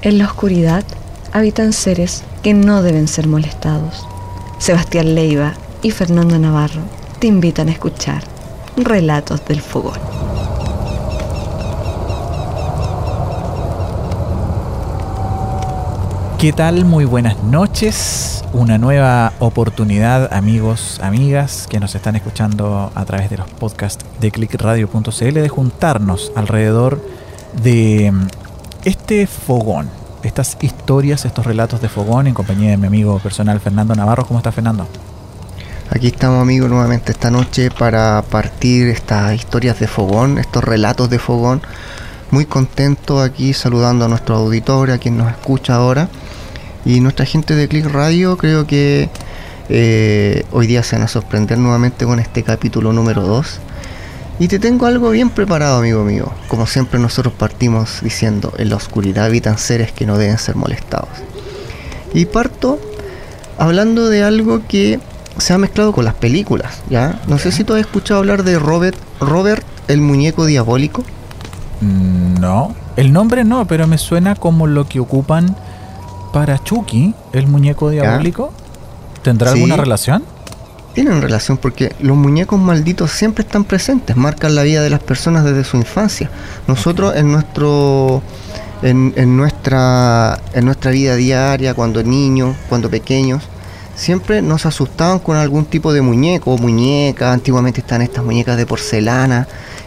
En la oscuridad habitan seres que no deben ser molestados. Sebastián Leiva y Fernando Navarro te invitan a escuchar Relatos del Fogón. ¿Qué tal? Muy buenas noches. Una nueva oportunidad, amigos, amigas que nos están escuchando a través de los podcasts de clickradio.cl de juntarnos alrededor de este fogón, estas historias, estos relatos de fogón en compañía de mi amigo personal Fernando Navarro. ¿Cómo está Fernando? Aquí estamos amigos nuevamente esta noche para partir estas historias de fogón, estos relatos de fogón. Muy contento aquí saludando a nuestro auditorio, a quien nos escucha ahora. Y nuestra gente de Click Radio creo que eh, hoy día se van a sorprender nuevamente con este capítulo número 2. Y te tengo algo bien preparado, amigo mío. Como siempre nosotros partimos diciendo, en la oscuridad habitan seres que no deben ser molestados. Y parto hablando de algo que se ha mezclado con las películas, ¿ya? No sé si tú has escuchado hablar de Robert, Robert el muñeco diabólico. Mm, No, el nombre no, pero me suena como lo que ocupan para Chucky, el muñeco diabólico. ¿Tendrá Sí. alguna relación? Tienen relación porque los muñecos malditos siempre están presentes, marcan la vida de las personas desde su infancia. Nosotros en nuestro en, en nuestra en nuestra vida diaria, cuando niños, cuando pequeños, siempre nos asustaban con algún tipo de muñeco o muñeca. Antiguamente están estas muñecas de porcelana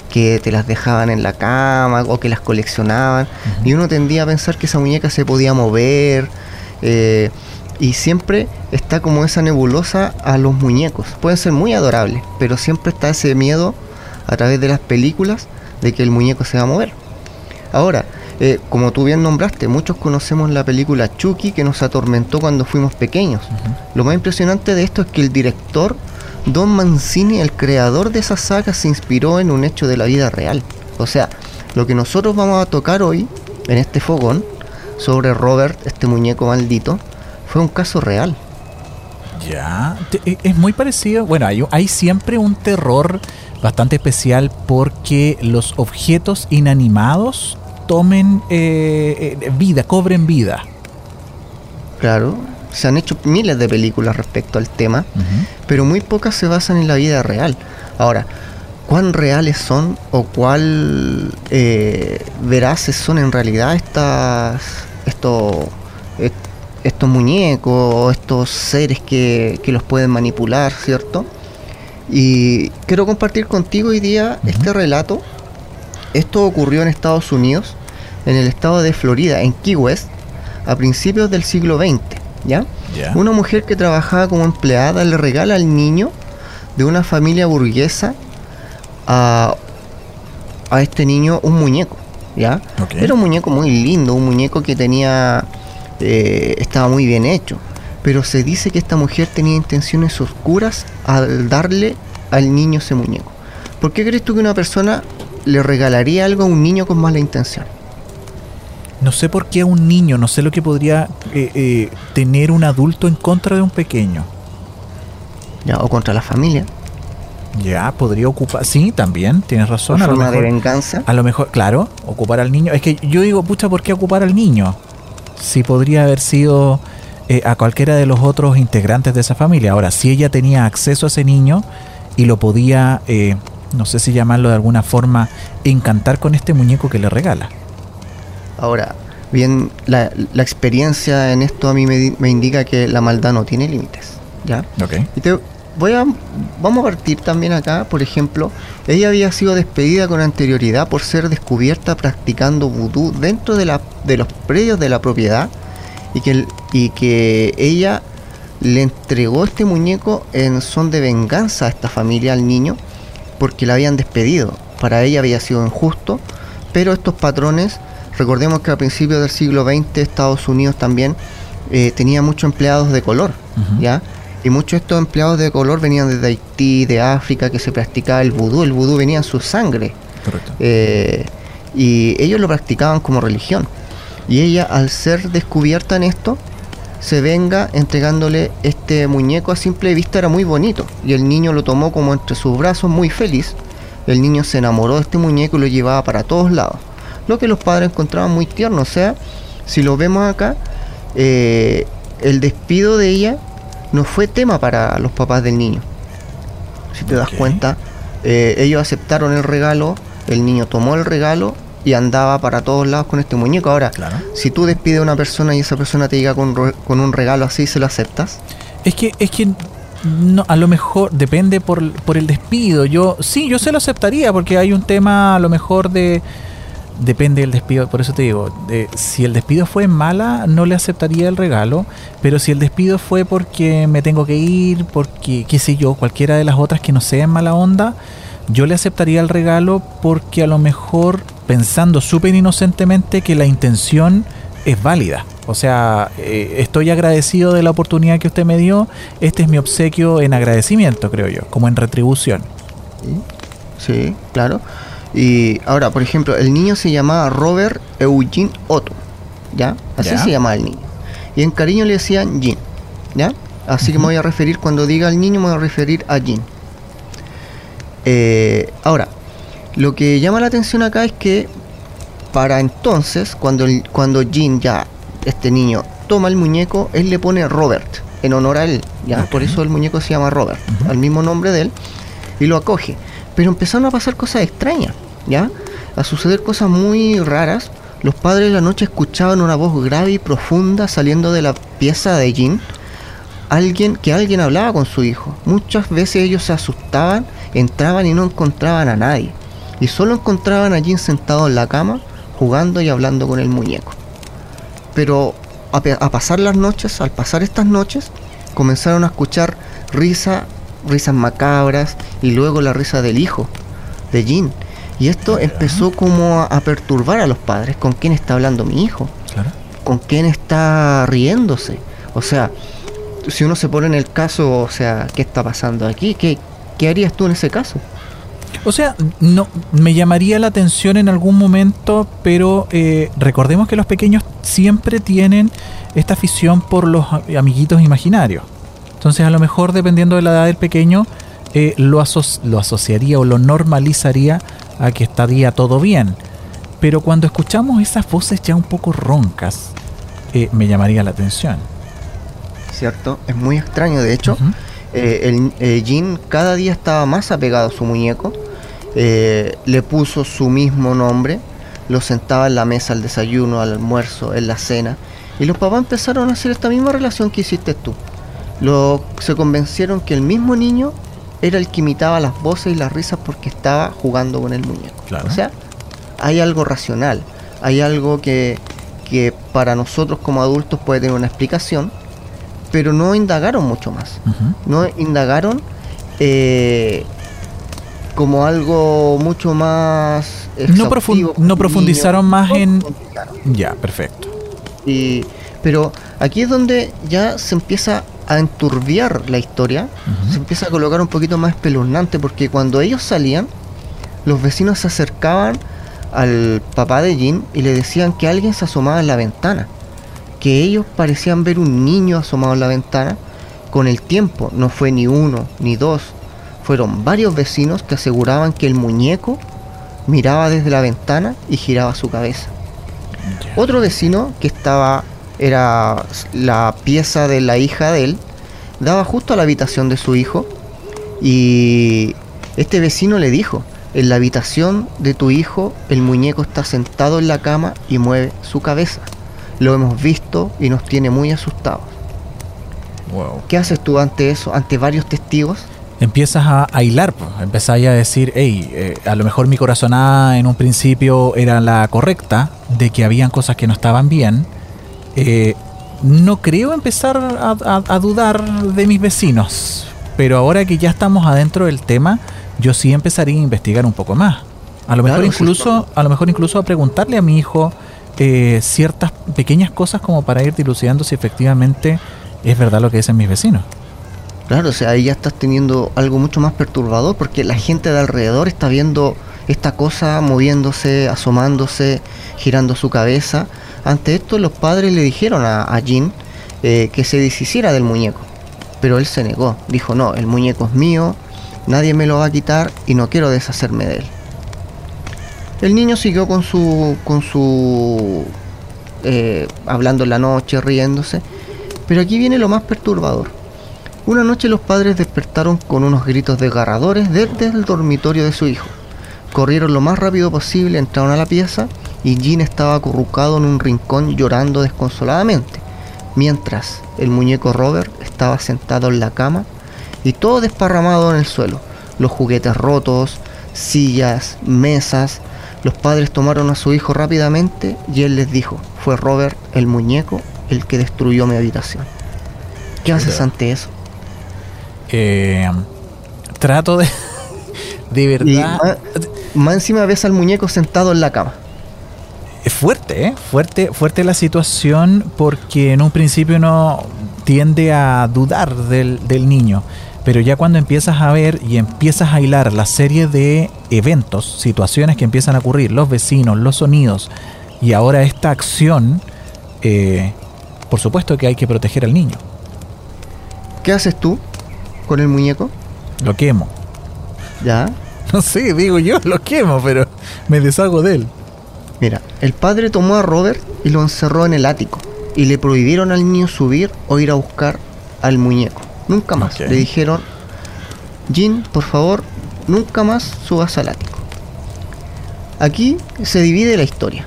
que te las dejaban en la cama o que las coleccionaban. Y uno tendía a pensar que esa muñeca se podía mover. eh, y siempre está como esa nebulosa a los muñecos. Pueden ser muy adorables, pero siempre está ese miedo a través de las películas de que el muñeco se va a mover. Ahora, eh, como tú bien nombraste, muchos conocemos la película Chucky que nos atormentó cuando fuimos pequeños. Lo más impresionante de esto es que el director Don Mancini, el creador de esa saga, se inspiró en un hecho de la vida real. O sea, lo que nosotros vamos a tocar hoy en este fogón sobre Robert, este muñeco maldito, fue un caso real. Ya, e- es muy parecido. Bueno, hay, hay siempre un terror bastante especial porque los objetos inanimados tomen eh, eh, vida, cobren vida. Claro, se han hecho miles de películas respecto al tema, pero muy pocas se basan en la vida real. Ahora, ¿cuán reales son o cuál eh, veraces son en realidad estas, estos, est- estos muñecos, estos seres que, que los pueden manipular, ¿cierto? Y quiero compartir contigo hoy día este relato. Esto ocurrió en Estados Unidos, en el estado de Florida, en Key West, a principios del siglo XX, ¿ya? Ya. Una mujer que trabajaba como empleada le regala al niño de una familia burguesa a, a este niño un muñeco, ¿ya? Ok. Era un muñeco muy lindo, un muñeco que tenía eh, estaba muy bien hecho, pero se dice que esta mujer tenía intenciones oscuras al darle al niño ese muñeco. ¿Por qué crees tú que una persona le regalaría algo a un niño con mala intención? No sé por qué a un niño, no sé lo que podría eh, eh, tener un adulto en contra de un pequeño. ¿ya? O contra la familia, Ya, podría ocupar. Sí, también, tienes razón. A lo, forma de mejor, venganza. a lo mejor, claro, ocupar al niño. Es que yo digo, pucha, ¿por qué ocupar al niño? Si podría haber sido eh, a cualquiera de los otros integrantes de esa familia. Ahora, si ella tenía acceso a ese niño y lo podía, eh, no sé si llamarlo de alguna forma, encantar con este muñeco que le regala. Ahora, bien, la, la experiencia en esto a mí me, me indica que la maldad no tiene límites, ¿ya? Ok. Y te voy a, vamos a partir también acá, por ejemplo, ella había sido despedida con anterioridad por ser descubierta practicando vudú dentro de, la, de los predios de la propiedad y que, y que ella le entregó este muñeco en son de venganza a esta familia, al niño, porque la habían despedido. Para ella había sido injusto, pero estos patrones, recordemos que a principios del siglo XX Estados Unidos también eh, tenía muchos empleados de color. ¿ya? Y muchos de estos empleados de color venían desde Haití, de África, que se practicaba el vudú. El vudú venía en su sangre. Correcto. eh, y ellos lo practicaban como religión. Y ella, al ser descubierta en esto, se venga entregándole este muñeco a simple vista, era muy bonito. Y el niño lo tomó como entre sus brazos, muy feliz. El niño se enamoró de este muñeco y lo llevaba para todos lados. Lo que los padres encontraban muy tierno, o sea, si lo vemos acá, eh, el despido de ella no fue tema para los papás del niño. Si te das cuenta, eh, ellos aceptaron el regalo, el niño tomó el regalo y andaba para todos lados con este muñeco. Ahora, Claro. si tú despides a una persona y esa persona te llega con, con un regalo así, ¿se lo aceptas? Es que, es que no, a lo mejor depende por, por el despido. Yo, sí, yo se lo aceptaría porque hay un tema a lo mejor de. Depende del despido, por eso te digo, de- si el despido fue mala, no le aceptaría el regalo, pero si el despido fue porque me tengo que ir, porque, qué sé yo, cualquiera de las otras que no sea en mala onda, yo le aceptaría el regalo porque a lo mejor pensando súper inocentemente que la intención es válida. O sea, eh, estoy agradecido de la oportunidad que usted me dio. Este es mi obsequio en agradecimiento, creo yo, como en retribución. Sí, claro. Y ahora, por ejemplo, el niño se llamaba Robert Eugene Otto, ¿ya? Así Ya. se llamaba el niño. Y en cariño le decían Jean, ¿ya? Así que me voy a referir, cuando diga el niño, me voy a referir a Jean. Eh, ahora, lo que llama la atención acá es que para entonces, cuando, el- cuando Jean ya, este niño, toma el muñeco, él le pone Robert, en honor a él, ¿ya? Por eso el muñeco se llama Robert, al mismo nombre de él, y lo acoge. Pero empezaron a pasar cosas extrañas, ¿ya? A suceder cosas muy raras. Los padres de la noche escuchaban una voz grave y profunda saliendo de la pieza de Jean. Alguien, que alguien hablaba con su hijo. Muchas veces ellos se asustaban, entraban y no encontraban a nadie. Y solo encontraban a Jean sentado en la cama, jugando y hablando con el muñeco. Pero a, a pasar las noches, al pasar estas noches, comenzaron a escuchar risa, risas macabras y luego la risa del hijo de Jean. Y esto empezó como a, perturbar a los padres. ¿Con quién está hablando mi hijo? ¿Con quién está riéndose? O sea, si uno se pone en el caso, o sea, ¿qué está pasando aquí? ¿Qué, qué harías tú en ese caso? O sea, no me llamaría la atención en algún momento, pero eh, recordemos que los pequeños siempre tienen esta afición por los amiguitos imaginarios. Entonces, a lo mejor, dependiendo de la edad del pequeño, eh, lo, aso- lo asociaría o lo normalizaría a que estaría todo bien. Pero cuando escuchamos esas voces ya un poco roncas, eh, me llamaría la atención. ¿Cierto? Es muy extraño, de hecho. Eh, el, Jean cada día estaba más apegado a su muñeco. Le puso su mismo nombre. Lo sentaba en la mesa al desayuno, al almuerzo, en la cena. Y los papás empezaron a hacer esta misma relación que hiciste tú. Lo, se convencieron que el mismo niño era el que imitaba las voces y las risas porque estaba jugando con el muñeco. Claro. O sea, hay algo racional. Hay algo que, que para nosotros como adultos puede tener una explicación. Pero no indagaron mucho más no indagaron eh, como algo mucho más No profun- exhaustivo no profundizaron más No en- profundizaron. Ya, perfecto. Y, pero aquí es donde ya se empieza a enturbiar la historia, se empieza a colocar un poquito más espeluznante porque cuando ellos salían, los vecinos se acercaban al papá de Jean y le decían que alguien se asomaba en la ventana, que ellos parecían ver un niño asomado en la ventana. Con el tiempo, no fue ni uno ni dos, fueron varios vecinos que aseguraban que el muñeco miraba desde la ventana y giraba su cabeza. Otro vecino que estaba, era la pieza de la hija de él, daba justo a la habitación de su hijo y este vecino le dijo, en la habitación de tu hijo el muñeco está sentado en la cama y mueve su cabeza. Lo hemos visto y nos tiene muy asustados. Wow. ¿Qué haces tú ante eso, ante varios testigos? empiezas a, a hilar, pues. empezáis a decir, hey, eh, a lo mejor mi corazonada en un principio era la correcta, de que habían cosas que no estaban bien. Eh, no creo empezar a, a- a dudar de mis vecinos, pero ahora que ya estamos adentro del tema, yo sí empezaría a investigar un poco más. A lo mejor Claro, incluso, a lo mejor incluso a preguntarle a mi hijo eh, ciertas pequeñas cosas como para ir dilucidando si efectivamente es verdad lo que dicen mis vecinos. Claro, o sea, ahí ya estás teniendo algo mucho más perturbador porque la gente de alrededor está viendo esta cosa moviéndose, asomándose, girando su cabeza. Ante esto los padres le dijeron a, a Jean eh, que se deshiciera del muñeco, pero él se negó, dijo no, el muñeco es mío, nadie me lo va a quitar y no quiero deshacerme de él. El niño siguió con su con su eh, hablando en la noche, riéndose. Pero aquí viene lo más perturbador. Una noche los padres despertaron con unos gritos desgarradores desde el dormitorio de su hijo. Corrieron lo más rápido posible, entraron a la pieza y Jean estaba acurrucado en un rincón llorando desconsoladamente, mientras el muñeco Robert estaba sentado en la cama y todo desparramado en el suelo, los juguetes rotos, sillas, mesas. Los padres tomaron a su hijo rápidamente y él les dijo, fue Robert el muñeco el que destruyó mi habitación. ¿Qué haces ante eso? Eh, trato de... De verdad... más encima ves al muñeco sentado en la cama. Es fuerte, ¿eh? Fuerte, fuerte la situación porque en un principio uno tiende a dudar del, del niño. Pero ya cuando empiezas a ver y empiezas a hilar la serie de eventos, situaciones que empiezan a ocurrir, los vecinos, los sonidos y ahora esta acción, eh, por supuesto que hay que proteger al niño. ¿Qué haces tú con el muñeco? Lo quemo. ¿Ya? No sé, digo yo, lo quemo, pero me deshago de él. Mira, el padre tomó a Robert y lo encerró en el ático y le prohibieron al niño subir o ir a buscar al muñeco. Nunca más. Le dijeron, Jean, por favor, nunca más subas al ático. Aquí se divide la historia,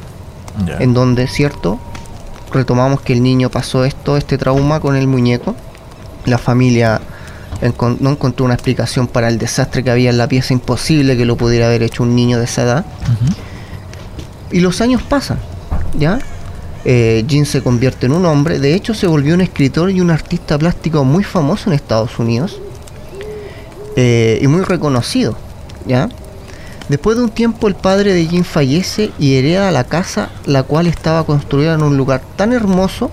en donde, cierto, retomamos que el niño pasó esto, este trauma con el muñeco. La familia no encontró una explicación para el desastre que había en la pieza, imposible que lo pudiera haber hecho un niño de esa edad. Y los años pasan, ¿ya? Eh, Jean se convierte en un hombre, de hecho se volvió un escritor y un artista plástico muy famoso en Estados Unidos eh, y muy reconocido, ¿ya? Después de un tiempo el padre de Jean fallece y hereda la casa, la cual estaba construida en un lugar tan hermoso,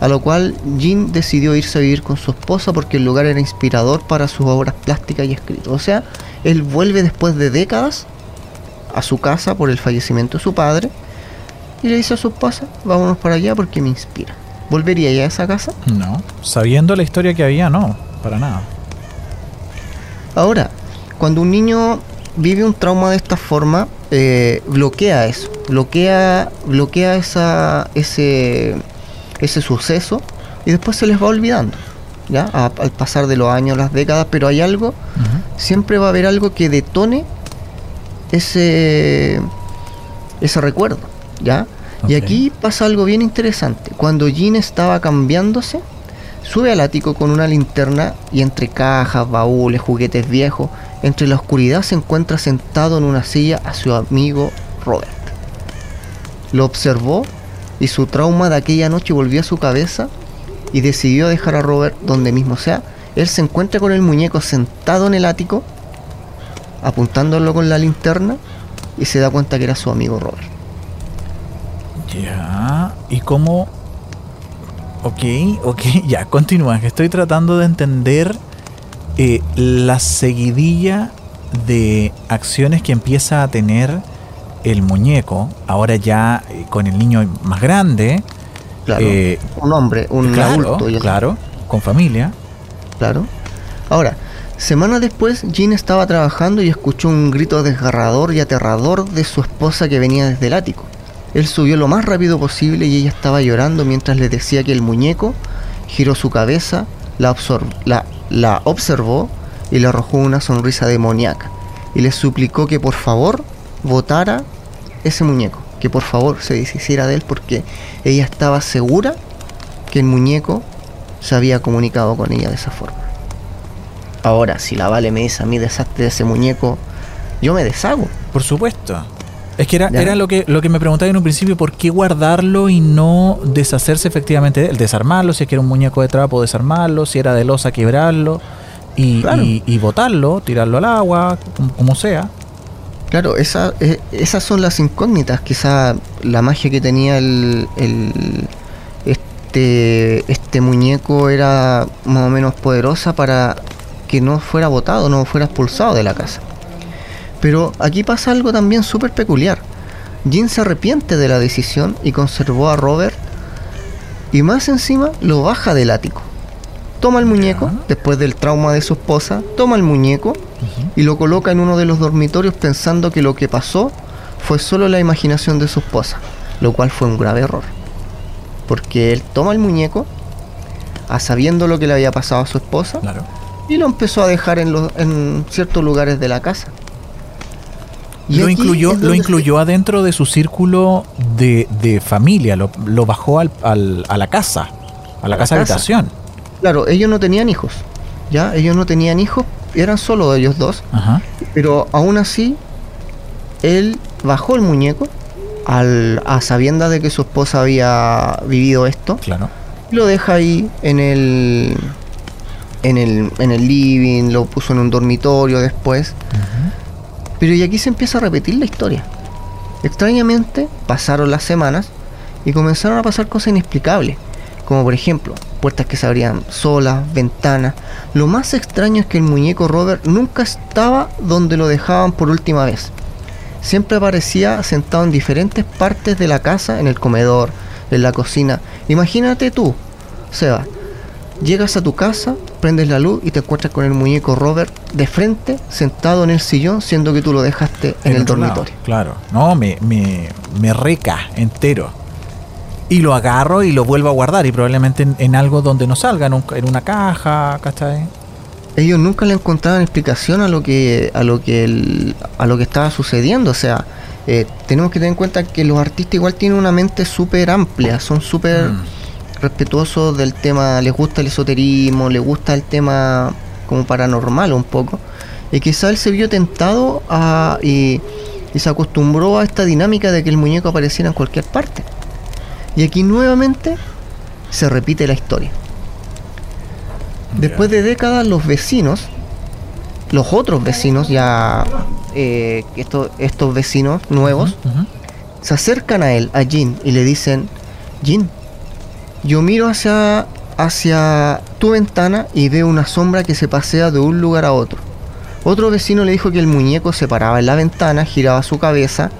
a lo cual Jean decidió irse a vivir con su esposa porque el lugar era inspirador para sus obras plásticas y escritos. O sea, él vuelve después de décadas a su casa por el fallecimiento de su padre y le dice a su esposa, vámonos para allá porque me inspira. ¿Volvería ya a esa casa? No, sabiendo la historia que había, no, para nada. Ahora, cuando un niño vive un trauma de esta forma, eh, bloquea eso, bloquea, bloquea esa, ese, ese suceso y después se les va olvidando, ¿ya? A- al pasar de los años, las décadas, pero hay algo, siempre va a haber algo que detone ese, ese recuerdo, ¿ya? Y aquí pasa algo bien interesante. Cuando Jean estaba cambiándose, sube al ático con una linterna y entre cajas, baúles, juguetes viejos, entre la oscuridad se encuentra sentado en una silla a su amigo Robert. Lo observó y su trauma de aquella noche volvió a su cabeza y decidió dejar a Robert donde mismo sea. Él se encuentra con el muñeco sentado en el ático, apuntándolo con la linterna y se da cuenta que era su amigo Robert. Ya, ¿y cómo? Ok, ok, ya, continúa, estoy tratando de entender eh, la seguidilla de acciones que empieza a tener el muñeco, ahora ya eh, con el niño más grande, Claro, eh, un hombre, un claro, adulto. ya- claro, con familia. Claro. Ahora, semanas después, Jean estaba trabajando y escuchó un grito desgarrador y aterrador de su esposa que venía desde el ático. Él subió lo más rápido posible y ella estaba llorando mientras le decía que el muñeco giró su cabeza, la, absor- la, la observó y le arrojó una sonrisa demoníaca. Y le suplicó que por favor votara ese muñeco, que por favor se deshiciera de él porque ella estaba segura que el muñeco se había comunicado con ella de esa forma. Ahora, si la Vale me dice a mí desastre de ese muñeco, yo me deshago. Por supuesto. Es que era, Ya. era lo que lo que me preguntaba en un principio, ¿por qué guardarlo y no deshacerse efectivamente de él? Desarmarlo, si es que era un muñeco de trapo, desarmarlo, si era de losa, quebrarlo y, Claro. y, y botarlo, tirarlo al agua, como, como sea. Claro, esa, eh, esas son las incógnitas. Quizá la magia que tenía el, el- este, este muñeco era más o menos poderosa para que no fuera botado, no fuera expulsado de la casa. Pero aquí pasa algo también súper peculiar. Jean se arrepiente de la decisión y conservó a Robert y más encima lo baja del ático. Toma el muñeco, después del trauma de su esposa, toma el muñeco y lo coloca en uno de los dormitorios pensando que lo que pasó fue solo la imaginación de su esposa, lo cual fue un grave error. porque él toma el muñeco, a sabiendo lo que le había pasado a su esposa, Claro. y lo empezó a dejar en, los- en ciertos lugares de la casa. Y Lo incluyó, lo incluyó adentro de su círculo de, de familia, lo, lo bajó al, al- a la casa, a la la casa casa. habitación. claro, ellos no tenían hijos, ¿ya? Ellos no tenían hijos, eran solo ellos dos, Ajá. pero aún así, él bajó el muñeco al, a sabiendas de que su esposa había vivido esto, Claro. y lo deja ahí en el, en el, en el living, lo puso en un dormitorio después, Pero y aquí se empieza a repetir la historia. Extrañamente, pasaron las semanas y comenzaron a pasar cosas inexplicables, como por ejemplo, puertas que se abrían solas, ventanas. Lo más extraño es que el muñeco Robert nunca estaba donde lo dejaban por última vez. Siempre aparecía sentado en diferentes partes de la casa, en el comedor, en la cocina. Imagínate tú, Seba, llegas a tu casa, prendes la luz y te encuentras con el muñeco Robert de frente, sentado en el sillón, siendo que tú lo dejaste en, el lado, dormitorio. Claro. No, me, me, me reca entero. Y lo agarro y lo vuelvo a guardar. Y probablemente en, en algo donde no salga, en, un- en una caja, ¿cachai? Ellos nunca le encontraban explicación a lo que a lo que el- a lo que estaba sucediendo, o sea, eh, tenemos que tener en cuenta que los artistas igual tienen una mente súper amplia, son súper Mm. respetuosos del tema, les gusta el esoterismo, les gusta el tema como paranormal un poco. Y quizá él se vio tentado a, y, y se acostumbró a esta dinámica de que el muñeco apareciera en cualquier parte. Y aquí nuevamente se repite la historia. Después de décadas los vecinos, los otros vecinos ya, eh, estos, estos vecinos nuevos, se acercan a él, a Jin, y le dicen, Jin, yo miro hacia, hacia tu ventana y veo una sombra que se pasea de un lugar a otro. Otro vecino le dijo que el muñeco se paraba en la ventana, giraba su cabeza.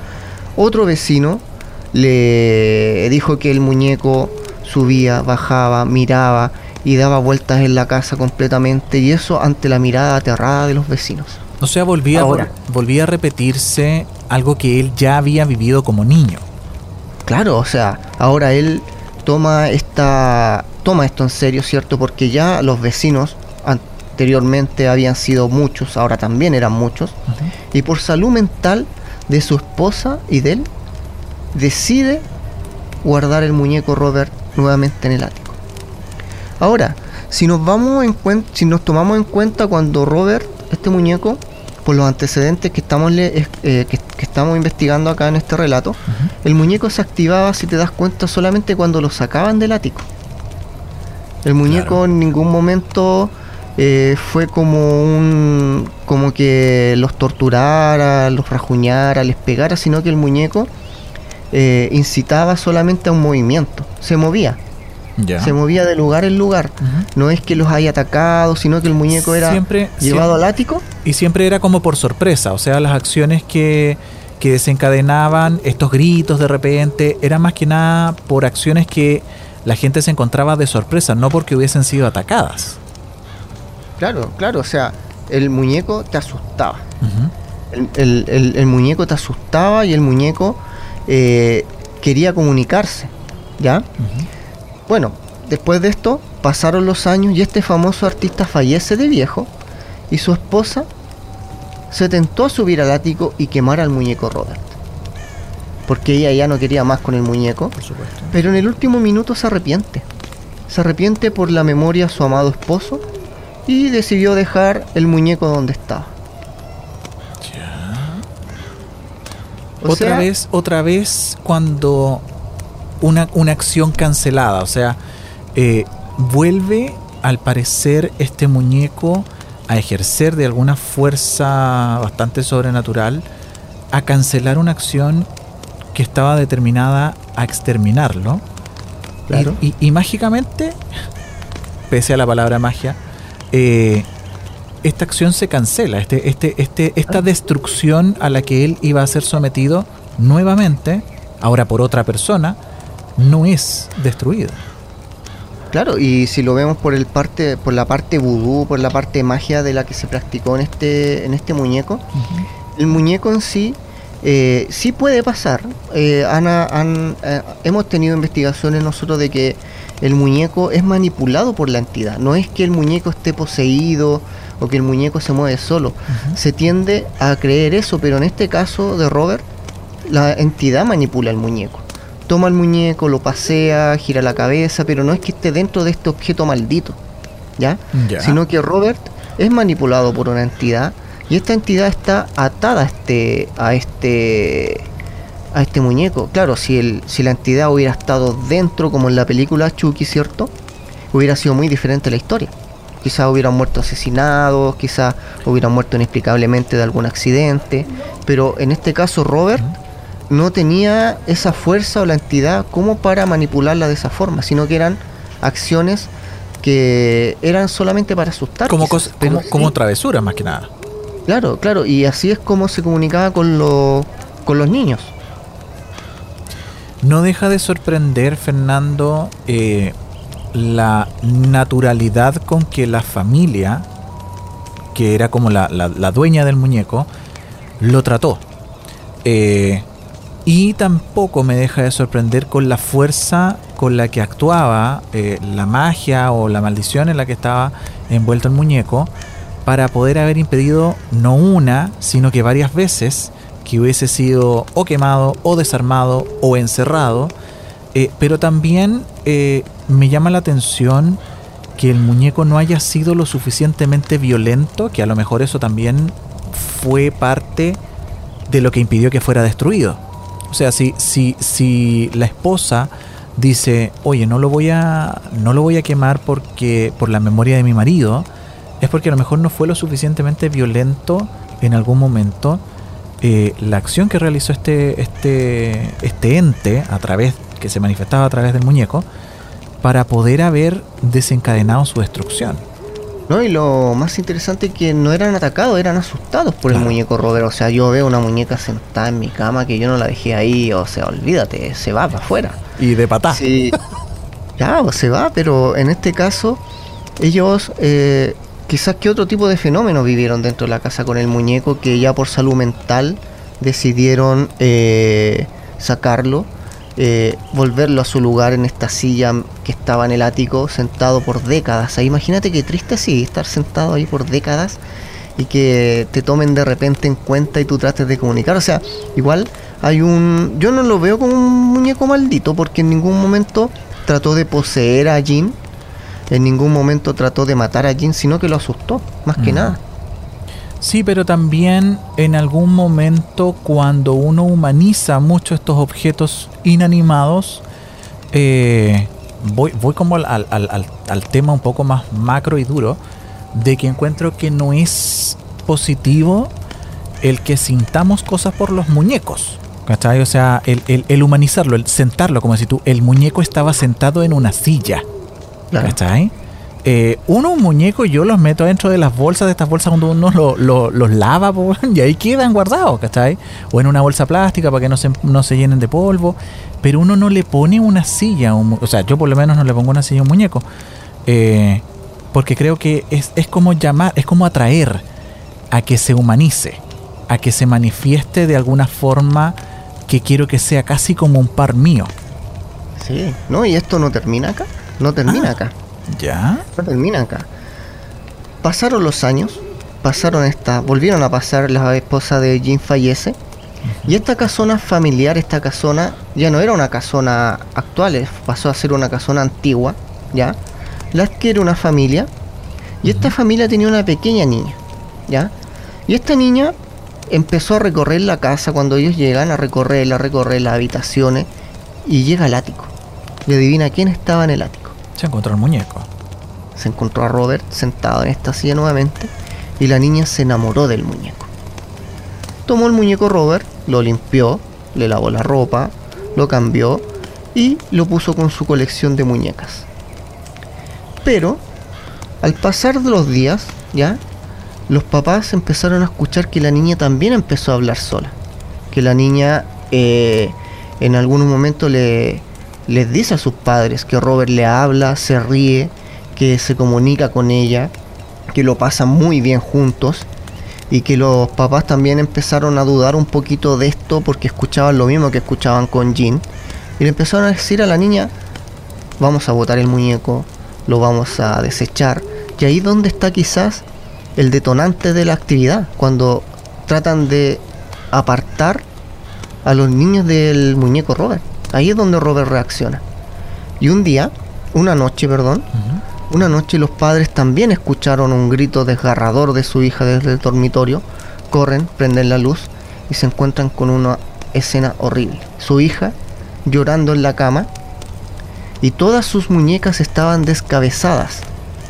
Otro vecino le dijo que el muñeco subía, bajaba, miraba y daba vueltas en la casa completamente y eso ante la mirada aterrada de los vecinos. O sea, volvía, Ahora. volvía a repetirse algo que él ya había vivido como niño. Claro, o sea, ahora él toma esta toma esto en serio, ¿cierto? Porque ya los vecinos anteriormente habían sido muchos, ahora también eran muchos, y por salud mental de su esposa y de él decide guardar el muñeco Robert nuevamente en el ático. Ahora, si nos vamos en cuen- si nos tomamos en cuenta cuando Robert, este muñeco, por los antecedentes que estamos eh, que, que estamos investigando acá en este relato, el muñeco se activaba, si te das cuenta, solamente cuando lo sacaban del ático. El muñeco Claro. en ningún momento eh, fue como un. como que los torturara, los rajuñara, les pegara, sino que el muñeco eh, incitaba solamente a un movimiento. Se movía, se movía de lugar en lugar. No es que los haya atacado, sino que el muñeco era Siempre- llevado siempre- al ático. Y siempre era como por sorpresa, o sea, las acciones que, que desencadenaban estos gritos de repente eran más que nada por acciones que la gente se encontraba de sorpresa, no porque hubiesen sido atacadas. Claro, claro, o sea, el muñeco te asustaba. Ujú. El, el- el- el muñeco te asustaba y el muñeco eh, quería comunicarse, ¿ya? Bueno, después de esto pasaron los años y este famoso artista fallece de viejo y su esposa se tentó a subir al ático y quemar al muñeco Robert. Porque ella ya no quería más con el muñeco, Por supuesto. pero en el último minuto se arrepiente. Se arrepiente por la memoria a su amado esposo y decidió dejar el muñeco donde estaba. O otra sea, vez, otra vez cuando una, una acción cancelada, o sea, eh, vuelve al parecer este muñeco a ejercer de alguna fuerza bastante sobrenatural, a cancelar una acción que estaba determinada a exterminarlo. Y- Claro. Y, y mágicamente, pese a la palabra magia, eh, esta acción se cancela, este, este, este, esta destrucción a la que él iba a ser sometido nuevamente, ahora por otra persona, no es destruida. Claro, y si lo vemos por el parte, por la parte vudú, por la parte magia de la que se practicó en este, en este muñeco, el muñeco en sí eh, sí puede pasar. Eh, Ana, han- eh, hemos tenido investigaciones nosotros de que el muñeco es manipulado por la entidad. No es que el muñeco esté poseído o que el muñeco se mueve solo. Se tiende a creer eso, pero en este caso de Robert, la entidad manipula el muñeco. Toma el muñeco, lo pasea, gira la cabeza, pero no es que esté dentro de este objeto maldito, ¿ya? Sino que Robert es manipulado por una entidad y esta entidad está atada a este a este a este muñeco. Claro, si el si la entidad hubiera estado dentro como en la película Chucky, ¿cierto? Hubiera sido muy diferente la historia. Quizás hubieran muerto asesinados, quizás hubieran muerto inexplicablemente de algún accidente, pero en este caso Robert no tenía esa fuerza o la entidad como para manipularla de esa forma, sino que eran acciones que eran solamente para asustar. Como, quizás, pero como, como sí, travesuras más que nada. Claro, claro, y así es como se comunicaba con, los con los niños. No deja de sorprender, Fernando, eh, la naturalidad con que la familia, que era como la, la- la dueña del muñeco, lo trató. Eh, y tampoco me deja de sorprender con la fuerza con la que actuaba eh, la magia o la maldición en la que estaba envuelto el muñeco para poder haber impedido no una, sino que varias veces que hubiese sido o quemado o desarmado o encerrado. Eh, pero también me llama la atención que el muñeco no haya sido lo suficientemente violento, que a lo mejor eso también fue parte de lo que impidió que fuera destruido. O sea, si, si, si la esposa dice, oye, no lo voy a, no lo voy a quemar porque, por la memoria de mi marido, es porque a lo mejor no fue lo suficientemente violento en algún momento eh, la acción que realizó este, este, este ente a través, que se manifestaba a través del muñeco, para poder haber desencadenado su destrucción. ¿no? Y lo más interesante es que no eran atacados, eran asustados por el Claro. muñeco Robert. O sea, yo veo una muñeca sentada en mi cama que yo no la dejé ahí, o sea, olvídate, se va para afuera. Y de patá. Sí. Ya, pues se va, pero en este caso, ellos eh, quizás que otro tipo de fenómeno vivieron dentro de la casa con el muñeco que ya por salud mental decidieron eh, sacarlo, eh, volverlo a su lugar en esta silla que estaba en el ático, sentado por décadas. Ahí imagínate qué triste sí, estar sentado ahí por décadas y que te tomen de repente en cuenta y tú trates de comunicar. O sea, igual hay un... Yo no lo veo como un muñeco maldito porque en ningún momento trató de poseer a Jin, en ningún momento trató de matar a Jin, sino que lo asustó, más que Mm. nada. Sí, pero también en algún momento cuando uno humaniza mucho estos objetos inanimados, eh, voy, voy como al, al- al- tema un poco más macro y duro, de que encuentro que no es positivo el que sintamos cosas por los muñecos. ¿Cachai? O sea, el, el- el humanizarlo, el sentarlo, como si tú, el muñeco estaba sentado en una silla. Claro. Eh, uno, un muñeco, yo los meto dentro de las bolsas, de estas bolsas cuando uno lo- lo- los lava, po, y ahí quedan guardados, ¿cachai? O en una bolsa plástica para que no se, no se llenen de polvo. Pero uno no le pone una silla, un o sea, yo por lo menos no le pongo una silla a un muñeco. eh, porque creo que es, es como llamar, es como atraer a que se humanice, a que se manifieste de alguna forma que quiero que sea casi como un par mío. Sí, no, y esto no termina acá, no termina Ah. acá. ¿Ya? no termina acá. Pasaron los años, pasaron esta, volvieron a pasar, la esposa de Jim fallece, y esta casona familiar, esta casona, ya no era una casona actual, eh, pasó a ser una casona antigua, ¿ya? La adquiere una familia, y esta familia tenía una pequeña niña, ¿ya? Y esta niña empezó a recorrer la casa cuando ellos llegan, a recorrerla, a recorrer las habitaciones, y llega al ático. Y adivina quién estaba en el ático Se encontró el muñeco. se encontró a Robert sentado en esta silla nuevamente y la niña se enamoró del muñeco. Tomó el muñeco Robert, lo limpió, le lavó la ropa, lo cambió y lo puso con su colección de muñecas. Pero, al pasar de los días, ya, los papás empezaron a escuchar que la niña también empezó a hablar sola. Que la niña eh, en algún momento le, les dice a sus padres que Robert le habla, se ríe, que se comunica con ella, que lo pasan muy bien juntos. y que los papás también empezaron a dudar un poquito de esto porque escuchaban lo mismo que escuchaban con Jean y le empezaron a decir a la niña vamos a botar el muñeco, lo vamos a desechar y ahí donde está quizás el detonante de la actividad cuando tratan de apartar a los niños del muñeco Robert. Ahí es donde Robert reacciona. Y un día, una noche, perdón, una noche los padres también escucharon un grito desgarrador de su hija desde el dormitorio, corren, prenden la luz y se encuentran con una escena horrible. Su hija llorando en la cama y todas sus muñecas estaban descabezadas,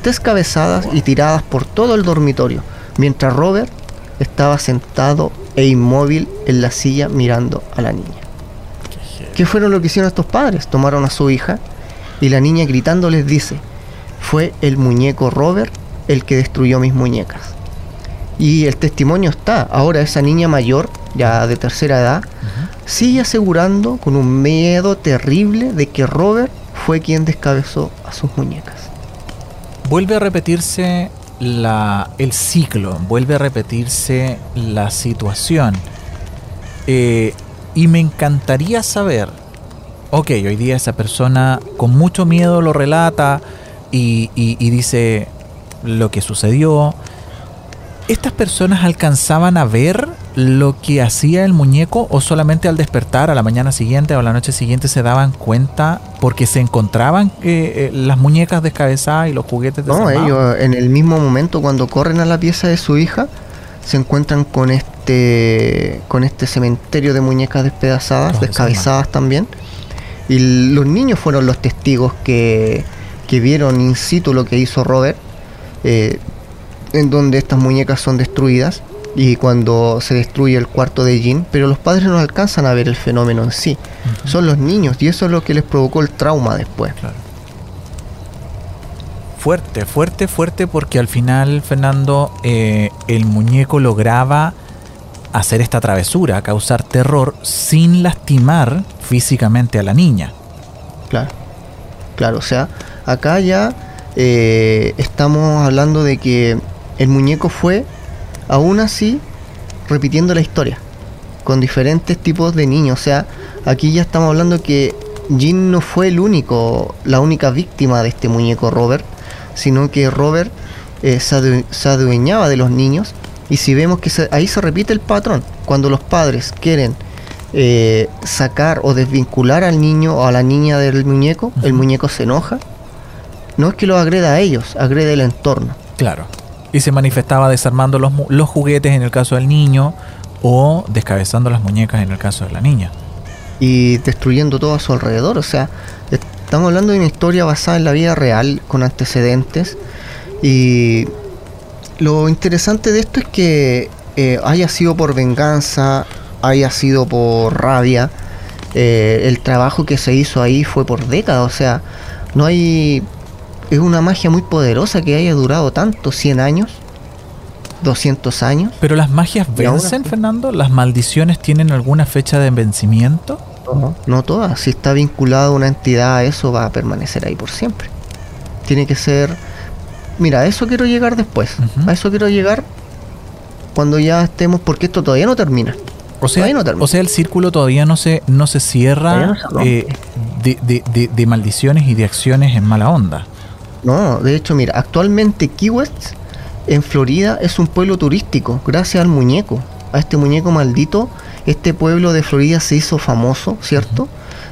descabezadas y tiradas por todo el dormitorio, mientras Robert estaba sentado e inmóvil en la silla mirando a la niña. ¿Qué fueron lo que hicieron estos padres? Tomaron a su hija y la niña gritando les dice, fue el muñeco Robert el que destruyó mis muñecas. Y el testimonio está, ahora esa niña mayor, ya de tercera edad, sigue asegurando con un miedo terrible de que Robert fue quien descabezó a sus muñecas. Vuelve a repetirse la, el ciclo, vuelve a repetirse la situación. Eh, y me encantaría saber, ok, hoy día esa persona con mucho miedo lo relata y, y dice lo que sucedió. ¿Estas personas alcanzaban a ver lo que hacía el muñeco o solamente al despertar a la mañana siguiente o a la noche siguiente se daban cuenta porque se encontraban eh, las muñecas descabezadas y los juguetes No, ellos en el mismo momento cuando corren a la pieza de su hija se encuentran con este con este cementerio de muñecas despedazadas, descabezadas también. Y los niños fueron los testigos que, que vieron in situ lo que hizo Robert, eh, en donde estas muñecas son destruidas y cuando se destruye el cuarto de Jean, pero los padres no alcanzan a ver el fenómeno en sí. Son los niños y eso es lo que les provocó el trauma después. Fuerte, fuerte, fuerte porque al final, Fernando, eh, el muñeco lograba hacer esta travesura, causar terror sin lastimar físicamente a la niña. Claro, claro, o sea, acá ya eh, estamos hablando de que el muñeco fue aún así repitiendo la historia con diferentes tipos de niños. O sea, aquí ya estamos hablando que Jean no fue el único, la única víctima de este muñeco Robert, sino que Robert eh, se, adueñaba de los niños. Y si vemos que ahí se repite el patrón, cuando los padres quieren eh, sacar o desvincular al niño o a la niña del muñeco, el muñeco se enoja. No es que lo agreda a ellos, agrede el entorno. Claro y se manifestaba desarmando los, los juguetes en el caso del niño o descabezando las muñecas en el caso de la niña. Y destruyendo todo a su alrededor. O sea, estamos hablando de una historia basada en la vida real, con antecedentes. Y lo interesante de esto es que eh, haya sido por venganza, haya sido por rabia. Eh, el trabajo que se hizo ahí fue por décadas. O sea, no hay es una magia muy poderosa que haya durado tanto, 100 años, 200 años. Pero las magias vencen, Fernando, las maldiciones tienen alguna fecha de vencimiento. No, no todas. Si está vinculada una entidad a eso, va a permanecer ahí por siempre. Tiene que ser. Mira, a eso quiero llegar después. A eso quiero llegar cuando ya estemos, porque esto todavía no termina. O sea, o sea, el círculo todavía no se, no se cierra eh, de, de maldiciones y de acciones en mala onda. No, de hecho, mira, actualmente Key West en Florida es un pueblo turístico, gracias al muñeco. A este muñeco maldito, este pueblo de Florida se hizo famoso, ¿cierto?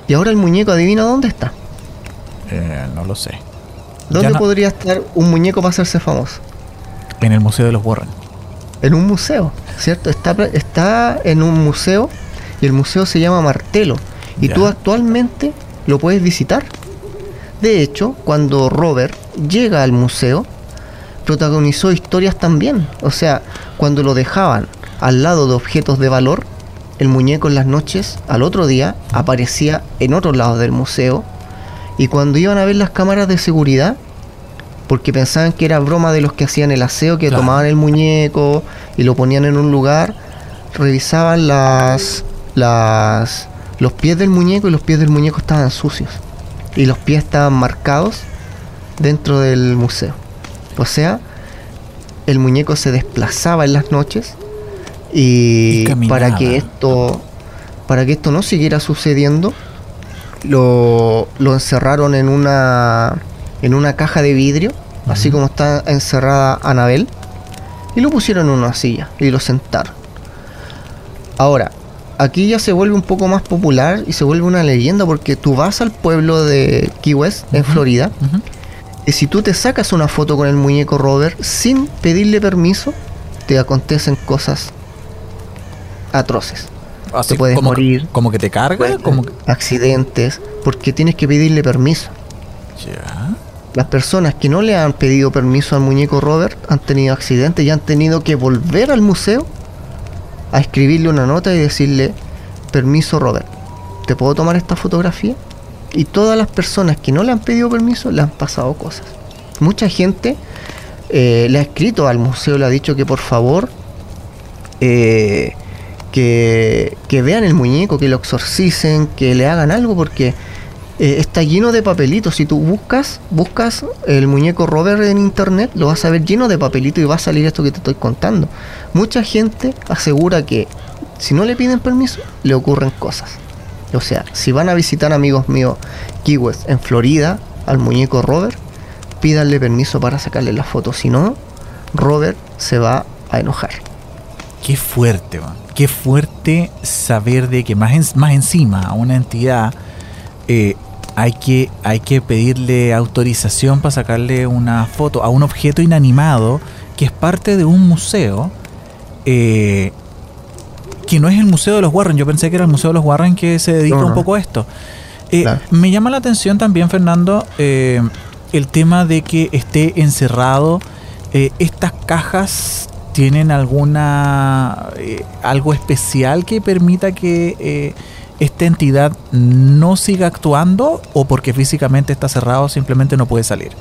Y ahora el muñeco, adivina dónde está. Eh, no lo sé. ¿Dónde podría estar un muñeco para hacerse famoso? En el Museo de los Warren. En un museo, ¿cierto? Está, está en un museo y el museo se llama Martelo. Y tú actualmente lo puedes visitar. De hecho, cuando Robert llega al museo, protagonizó historias también. O sea, cuando lo dejaban al lado de objetos de valor, el muñeco en las noches, al otro día, aparecía en otro lado del museo. Y cuando iban a ver las cámaras de seguridad, porque pensaban que era broma de los que hacían el aseo, que tomaban el muñeco y lo ponían en un lugar, revisaban las, las, los pies del muñeco y los pies del muñeco estaban sucios. Y los pies estaban marcados dentro del museo. O sea, el muñeco se desplazaba en las noches y, para que esto para que esto no siguiera sucediendo lo, lo encerraron en una en una caja de vidrio así como está encerrada Anabel y lo pusieron en una silla y lo sentaron. Ahora aquí ya se vuelve un poco más popular y se vuelve una leyenda porque tú vas al pueblo de Key West en Florida y si tú te sacas una foto con el muñeco Robert sin pedirle permiso te acontecen cosas atroces. Así, te puedes morir. como que te carga, como accidentes, porque tienes que pedirle permiso. Ya. Las personas que no le han pedido permiso al muñeco Robert han tenido accidentes y han tenido que volver al museo a escribirle una nota y decirle, permiso Robert, ¿te puedo tomar esta fotografía? Y todas las personas que no le han pedido permiso le han pasado cosas. Mucha gente eh, le ha escrito al museo, le ha dicho que por favor eh, que, vean el muñeco, que lo exorcicen, que le hagan algo, porque eh, está lleno de papelitos. Si tú buscas, buscas el muñeco Robert en internet, lo vas a ver lleno de papelitos y va a salir esto que te estoy contando. Mucha gente asegura que si no le piden permiso, le ocurren cosas. O sea, si van a visitar amigos míos Key en Florida al muñeco Robert, pídanle permiso para sacarle la foto. Si no, Robert se va a enojar. Qué fuerte, man qué fuerte saber de que más, más encima a una entidad eh, hay, que, hay que pedirle autorización para sacarle una foto a un objeto inanimado que es parte de un museo. Eh, que no es el Museo de los Warren, yo pensé que era el Museo de los Warren que se dedica un poco a esto. Eh, me llama la atención también, Fernando, el tema de que esté encerrado estas cajas tienen alguna eh, algo especial que permita que eh, esta entidad no siga actuando o porque físicamente está cerrado simplemente no puede salir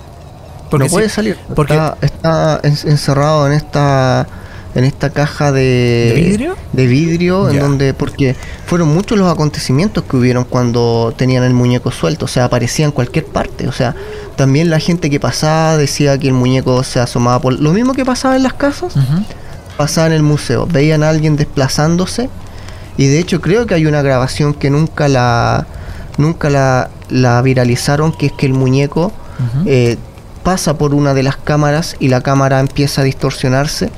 no puede salir porque está, encerrado en esta en esta caja de, vidrio de vidrio en donde porque fueron muchos los acontecimientos que hubieron cuando tenían el muñeco suelto o sea aparecía en cualquier parte o sea también la gente que pasaba decía que el muñeco se asomaba por lo mismo que pasaba en las casas pasaba en el museo veían a alguien desplazándose y de hecho creo que hay una grabación que nunca la nunca la, la viralizaron que es que el muñeco eh, pasa por una de las cámaras y la cámara empieza a distorsionarse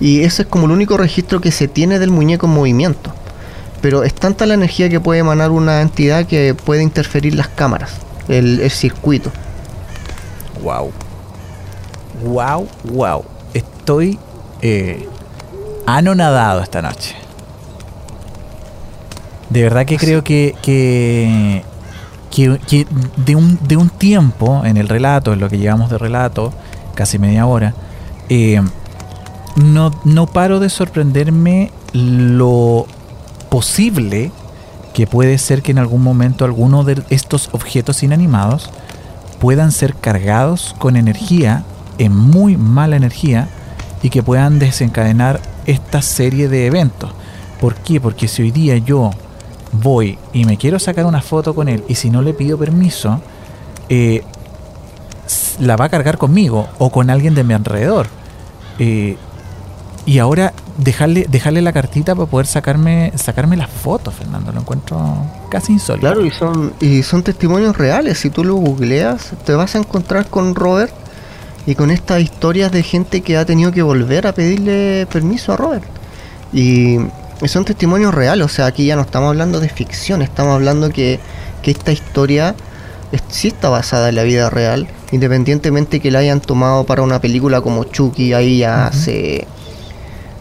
y ese es como el único registro que se tiene del muñeco en movimiento. Pero es tanta la energía que puede emanar una entidad que puede interferir las cámaras, el, circuito. Wow. Wow, wow. Estoy eh, anonadado esta noche. De verdad que creo que, que, que, de, un, de un tiempo en el relato, en lo que llevamos de relato, casi media hora, eh, no, no paro de sorprenderme lo posible que puede ser que en algún momento alguno de estos objetos inanimados puedan ser cargados con energía, en muy mala energía, y que puedan desencadenar esta serie de eventos. ¿Por qué? Porque si hoy día yo voy y me quiero sacar una foto con él y si no le pido permiso, eh, la va a cargar conmigo o con alguien de mi alrededor. Eh, y ahora dejarle, dejarle la cartita para poder sacarme, sacarme las fotos, Fernando. Lo encuentro casi insólito. Claro, y son, y son testimonios reales. Si tú lo googleas, te vas a encontrar con Robert y con estas historias de gente que ha tenido que volver a pedirle permiso a Robert. Y, son testimonios reales, o sea, aquí ya no estamos hablando de ficción, estamos hablando que, que esta historia sí está basada en la vida real, independientemente que la hayan tomado para una película como Chucky, ahí ya se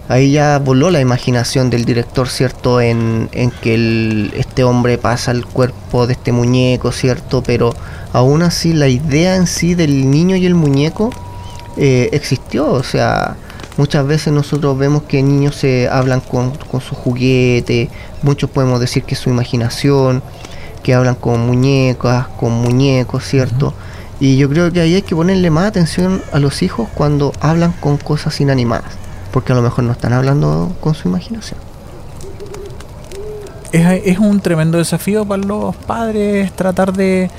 ahí ya voló la imaginación del director, ¿cierto? En, en que este hombre pasa el cuerpo de este muñeco, ¿cierto? Pero aún así la idea en sí del niño y el muñeco eh, existió, o sea, muchas veces nosotros vemos que niños se hablan con, con su juguete, muchos podemos decir que es su imaginación, que hablan con muñecas, con muñecos, ¿cierto? Y yo creo que ahí hay que ponerle más atención a los hijos cuando hablan con cosas inanimadas porque a lo mejor no están hablando con su imaginación. Es, un tremendo desafío para los padres tratar de,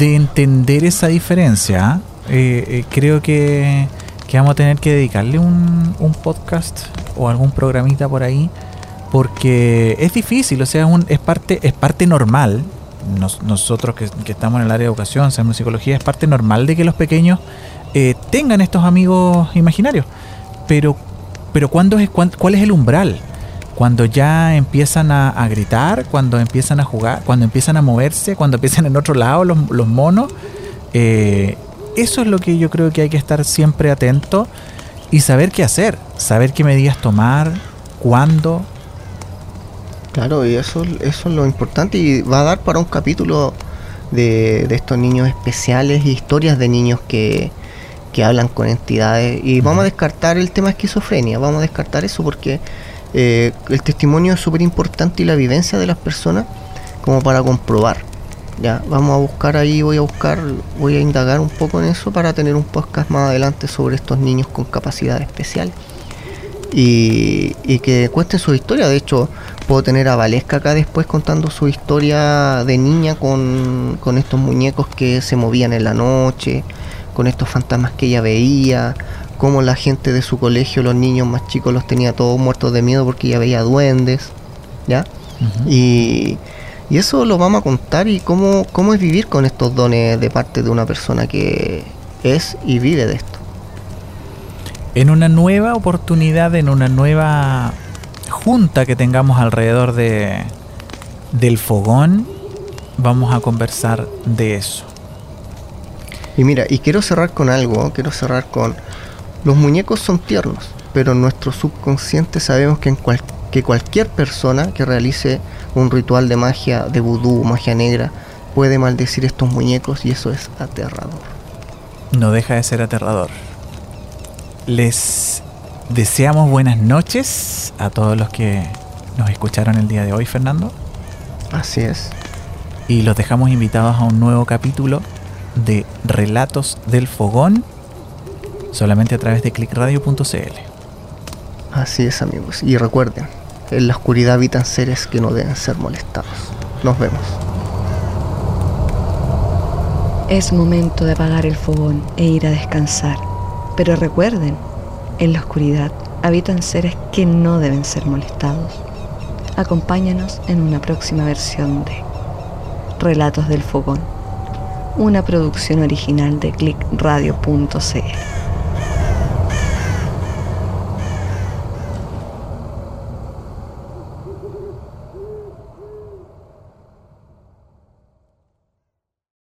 entender esa diferencia. ¿ah? Eh, eh, creo que vamos a tener que dedicarle un, un podcast o algún programita por ahí porque es difícil, o sea, es, un- es parte, es parte normal. Nos- nosotros que, estamos en el área de educación, sabemos psicología, es parte normal de que los pequeños eh, tengan estos amigos imaginarios. Pero, pero ¿cuándo es, cuán- ¿cuál es el umbral? Cuando ya empiezan a, a gritar, cuando empiezan a jugar, cuando empiezan a moverse, cuando empiezan en otro lado los, los monos. eh, eso es lo que yo creo que hay que estar siempre atento y saber qué hacer, saber qué medidas tomar, cuándo, Claro, y eso, eso es lo importante y va a dar para un capítulo de, de estos niños especiales y historias de niños que, que hablan con entidades. Y vamos a descartar el tema esquizofrenia, vamos a descartar eso porque eh, el testimonio es súper importante y la vivencia de las personas como para comprobar. Ya, vamos a buscar ahí, voy a buscar, voy a indagar un poco en eso para tener un podcast más adelante sobre estos niños con capacidad especial y, y que cuenten su historia. De hecho, puedo tener a Valesca acá después contando su historia de niña con, con estos muñecos que se movían en la noche, con estos fantasmas que ella veía, cómo la gente de su colegio, los niños más chicos, los tenía todos muertos de miedo porque ella veía duendes, ¿ya? Y, y eso lo vamos a contar y cómo, cómo es vivir con estos dones de parte de una persona que es y vive de esto. en una nueva oportunidad, en una nueva junta que tengamos alrededor de del fogón, vamos a conversar de eso. Y mira, y quiero cerrar con algo, quiero cerrar con... Los muñecos son tiernos, pero en nuestro subconsciente sabemos que, en cual- que cualquier persona que realice un ritual de magia, de vudú, magia negra, puede maldecir estos muñecos y eso es aterrador. No deja de ser aterrador. Les deseamos buenas noches a todos los que nos escucharon el día de hoy, Fernando. Así es. Y los dejamos invitados a un nuevo capítulo de Relatos del Fogón, solamente a través de clickradio.cl. Así es amigos. Y recuerden, en la oscuridad habitan seres que no deben ser molestados. Nos vemos. Es momento de apagar el fogón e ir a descansar. Pero recuerden, en la oscuridad habitan seres que no deben ser molestados. Acompáñanos en una próxima versión de Relatos del Fogón, una producción original de clickradio.cl.